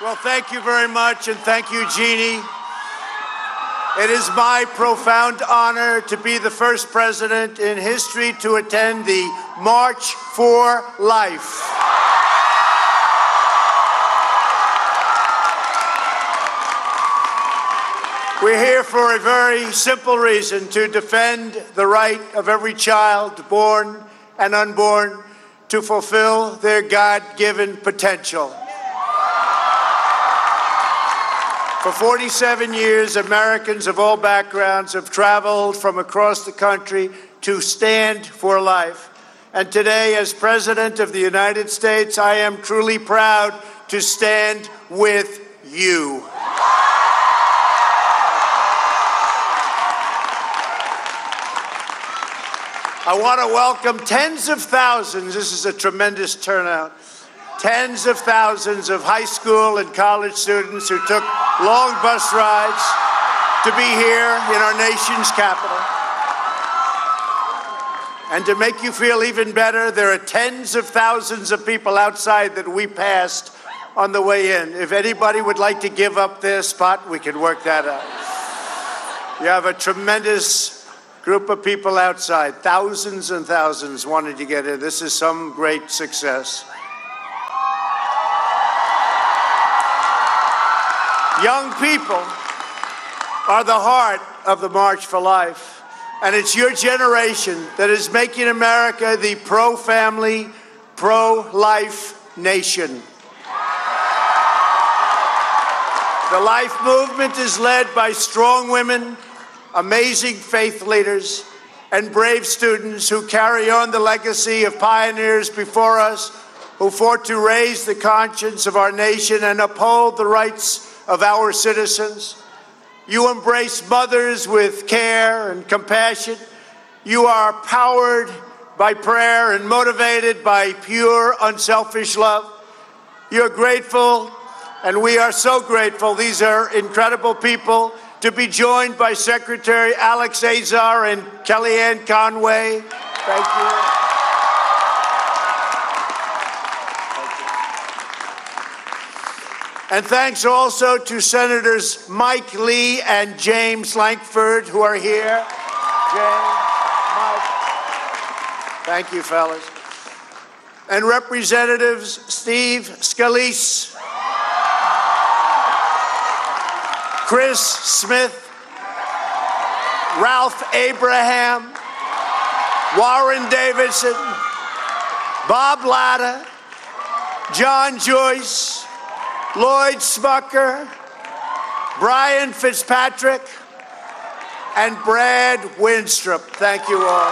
Well, thank you very much, and thank you, Jeannie. It is my profound honor to be the first president in history to attend the March for Life. We're here for a very simple reason to defend the right of every child, born and unborn, to fulfill their God given potential. For 47 years, Americans of all backgrounds have traveled from across the country to stand for life. And today, as President of the United States, I am truly proud to stand with you. I want to welcome tens of thousands. This is a tremendous turnout tens of thousands of high school and college students who took long bus rides to be here in our nation's capital. And to make you feel even better, there are tens of thousands of people outside that we passed on the way in. If anybody would like to give up their spot, we can work that out. You have a tremendous group of people outside, thousands and thousands wanted to get in. This is some great success. Young people are the heart of the March for Life. And it's your generation that is making America the pro family, pro life nation. The life movement is led by strong women, amazing faith leaders, and brave students who carry on the legacy of pioneers before us who fought to raise the conscience of our nation and uphold the rights of our citizens. You embrace mothers with care and compassion. You are powered by prayer and motivated by pure, unselfish love. You're grateful, and we are so grateful. These are incredible people to be joined by Secretary Alex Azar and Kellyanne Conway. Thank you. And thanks also to Senators Mike Lee and James Lankford, who are here. James, Mike. Thank you, fellas. And Representatives Steve Scalise, Chris Smith, Ralph Abraham, Warren Davidson, Bob Latta, John Joyce, Lloyd Smucker, Brian Fitzpatrick, and Brad Wenstrup. Thank you all.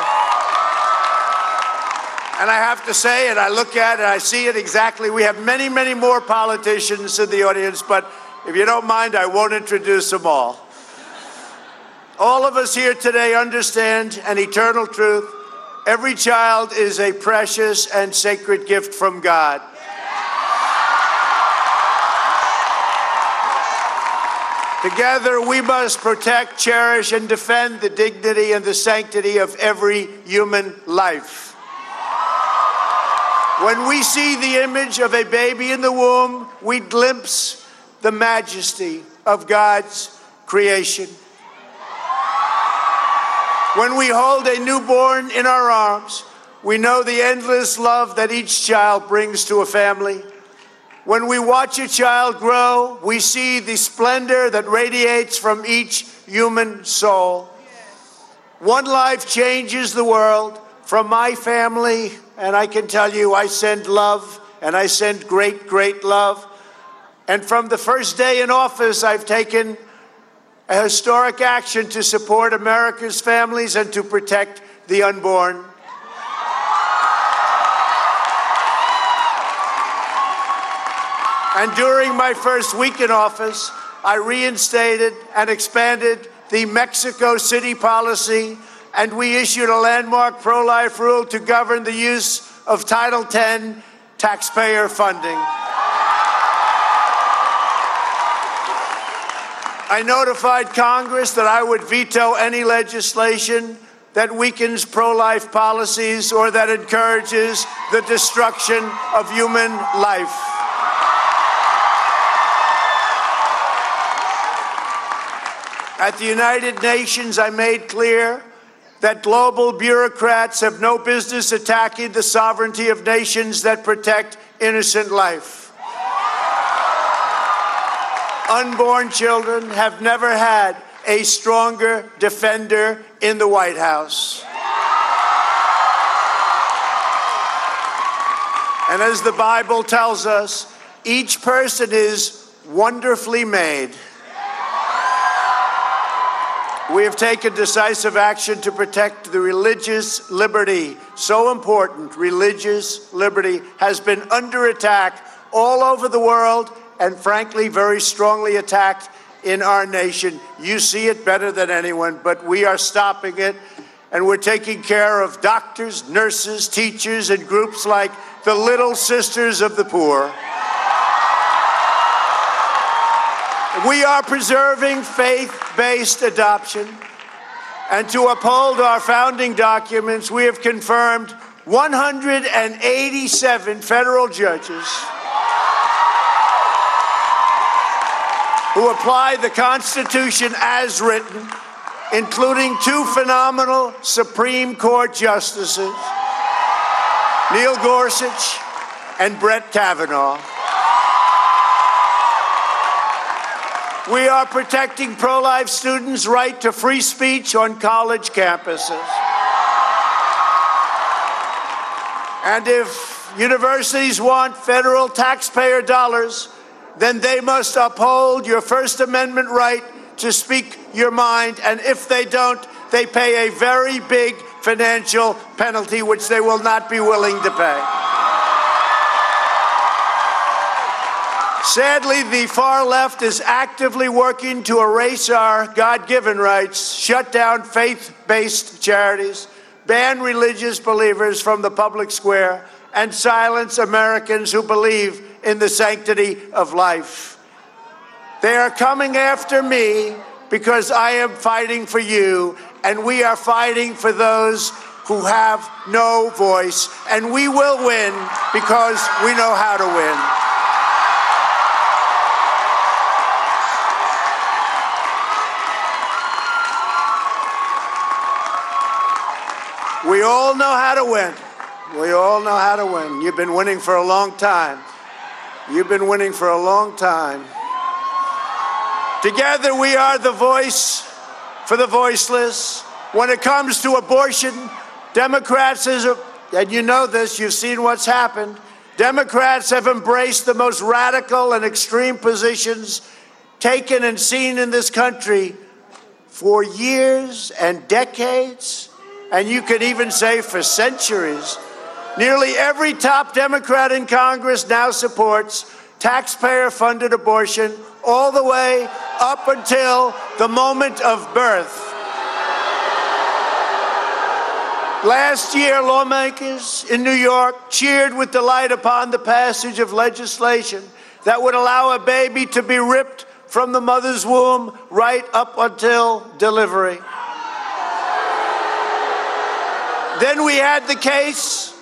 And I have to say and I look at it, I see it exactly. We have many, many more politicians in the audience, but if you don't mind, I won't introduce them all. All of us here today understand an eternal truth. Every child is a precious and sacred gift from God. Together, we must protect, cherish, and defend the dignity and the sanctity of every human life. When we see the image of a baby in the womb, we glimpse the majesty of God's creation. When we hold a newborn in our arms, we know the endless love that each child brings to a family. When we watch a child grow, we see the splendor that radiates from each human soul. One life changes the world. From my family, and I can tell you, I send love and I send great, great love. And from the first day in office, I've taken a historic action to support America's families and to protect the unborn. And during my first week in office, I reinstated and expanded the Mexico City policy, and we issued a landmark pro life rule to govern the use of Title X taxpayer funding. I notified Congress that I would veto any legislation that weakens pro life policies or that encourages the destruction of human life. At the United Nations, I made clear that global bureaucrats have no business attacking the sovereignty of nations that protect innocent life. Unborn children have never had a stronger defender in the White House. And as the Bible tells us, each person is wonderfully made. We have taken decisive action to protect the religious liberty. So important, religious liberty has been under attack all over the world and, frankly, very strongly attacked in our nation. You see it better than anyone, but we are stopping it. And we're taking care of doctors, nurses, teachers, and groups like the Little Sisters of the Poor. We are preserving faith based adoption. And to uphold our founding documents, we have confirmed 187 federal judges who apply the Constitution as written, including two phenomenal Supreme Court justices, Neil Gorsuch and Brett Kavanaugh. We are protecting pro life students' right to free speech on college campuses. And if universities want federal taxpayer dollars, then they must uphold your First Amendment right to speak your mind. And if they don't, they pay a very big financial penalty, which they will not be willing to pay. Sadly, the far left is actively working to erase our God given rights, shut down faith based charities, ban religious believers from the public square, and silence Americans who believe in the sanctity of life. They are coming after me because I am fighting for you, and we are fighting for those who have no voice, and we will win because we know how to win. We all know how to win. We all know how to win. You've been winning for a long time. You've been winning for a long time. Together, we are the voice for the voiceless. When it comes to abortion, Democrats, is a, and you know this, you've seen what's happened. Democrats have embraced the most radical and extreme positions taken and seen in this country for years and decades and you could even say for centuries. Nearly every top Democrat in Congress now supports taxpayer funded abortion all the way up until the moment of birth. Last year, lawmakers in New York cheered with delight upon the passage of legislation that would allow a baby to be ripped from the mother's womb right up until delivery. Then we had the case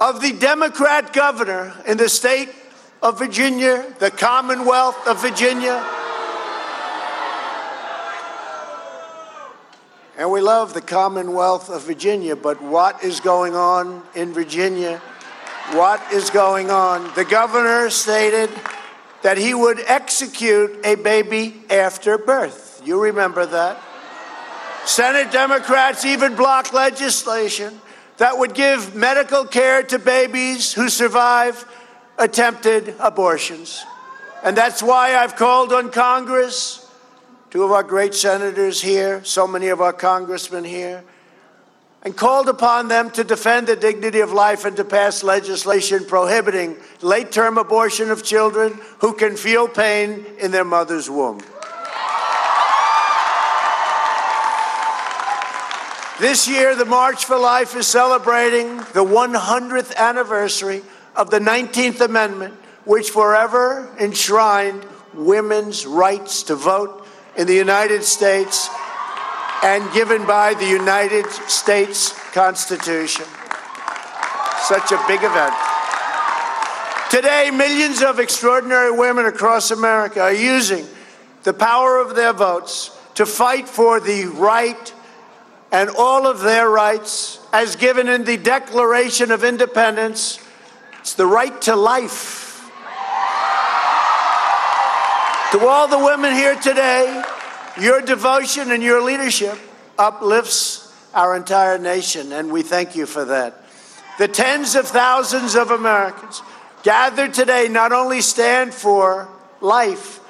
of the Democrat governor in the state of Virginia, the Commonwealth of Virginia. And we love the Commonwealth of Virginia, but what is going on in Virginia? What is going on? The governor stated that he would execute a baby after birth. You remember that? Senate Democrats even blocked legislation that would give medical care to babies who survive attempted abortions. And that's why I've called on Congress, two of our great senators here, so many of our congressmen here, and called upon them to defend the dignity of life and to pass legislation prohibiting late term abortion of children who can feel pain in their mother's womb. This year, the March for Life is celebrating the 100th anniversary of the 19th Amendment, which forever enshrined women's rights to vote in the United States and given by the United States Constitution. Such a big event. Today, millions of extraordinary women across America are using the power of their votes to fight for the right and all of their rights as given in the Declaration of Independence. It's the right to life. To all the women here today, your devotion and your leadership uplifts our entire nation, and we thank you for that. The tens of thousands of Americans gathered today not only stand for life,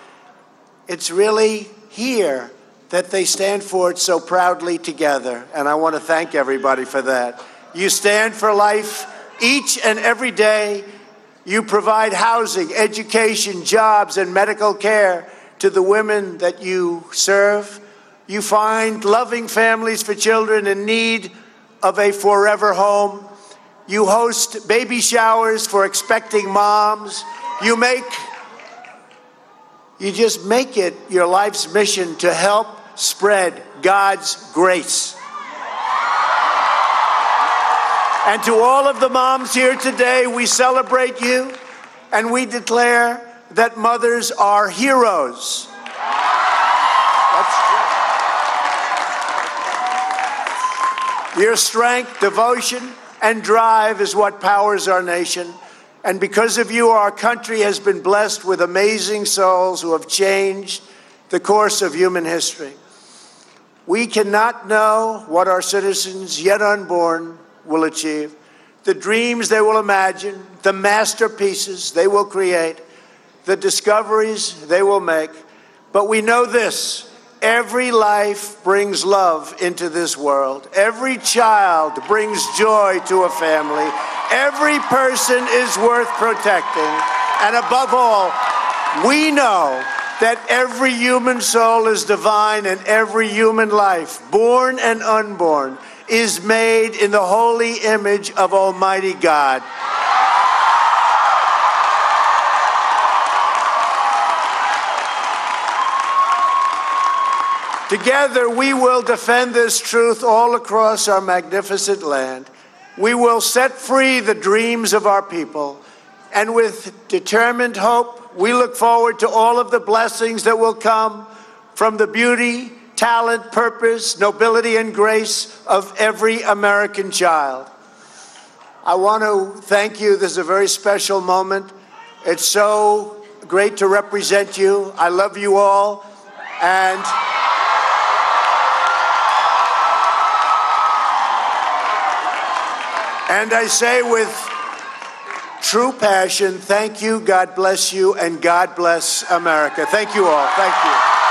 it's really here that they stand for it so proudly together. And I want to thank everybody for that. You stand for life each and every day. You provide housing, education, jobs, and medical care to the women that you serve. You find loving families for children in need of a forever home. You host baby showers for expecting moms. You make you just make it your life's mission to help spread God's grace. And to all of the moms here today, we celebrate you and we declare that mothers are heroes. Your strength, devotion, and drive is what powers our nation. And because of you, our country has been blessed with amazing souls who have changed the course of human history. We cannot know what our citizens, yet unborn, will achieve, the dreams they will imagine, the masterpieces they will create, the discoveries they will make. But we know this every life brings love into this world, every child brings joy to a family. Every person is worth protecting. And above all, we know that every human soul is divine and every human life, born and unborn, is made in the holy image of Almighty God. Together, we will defend this truth all across our magnificent land. We will set free the dreams of our people. And with determined hope, we look forward to all of the blessings that will come from the beauty, talent, purpose, nobility, and grace of every American child. I want to thank you. This is a very special moment. It's so great to represent you. I love you all. And. And I say with true passion, thank you, God bless you, and God bless America. Thank you all. Thank you.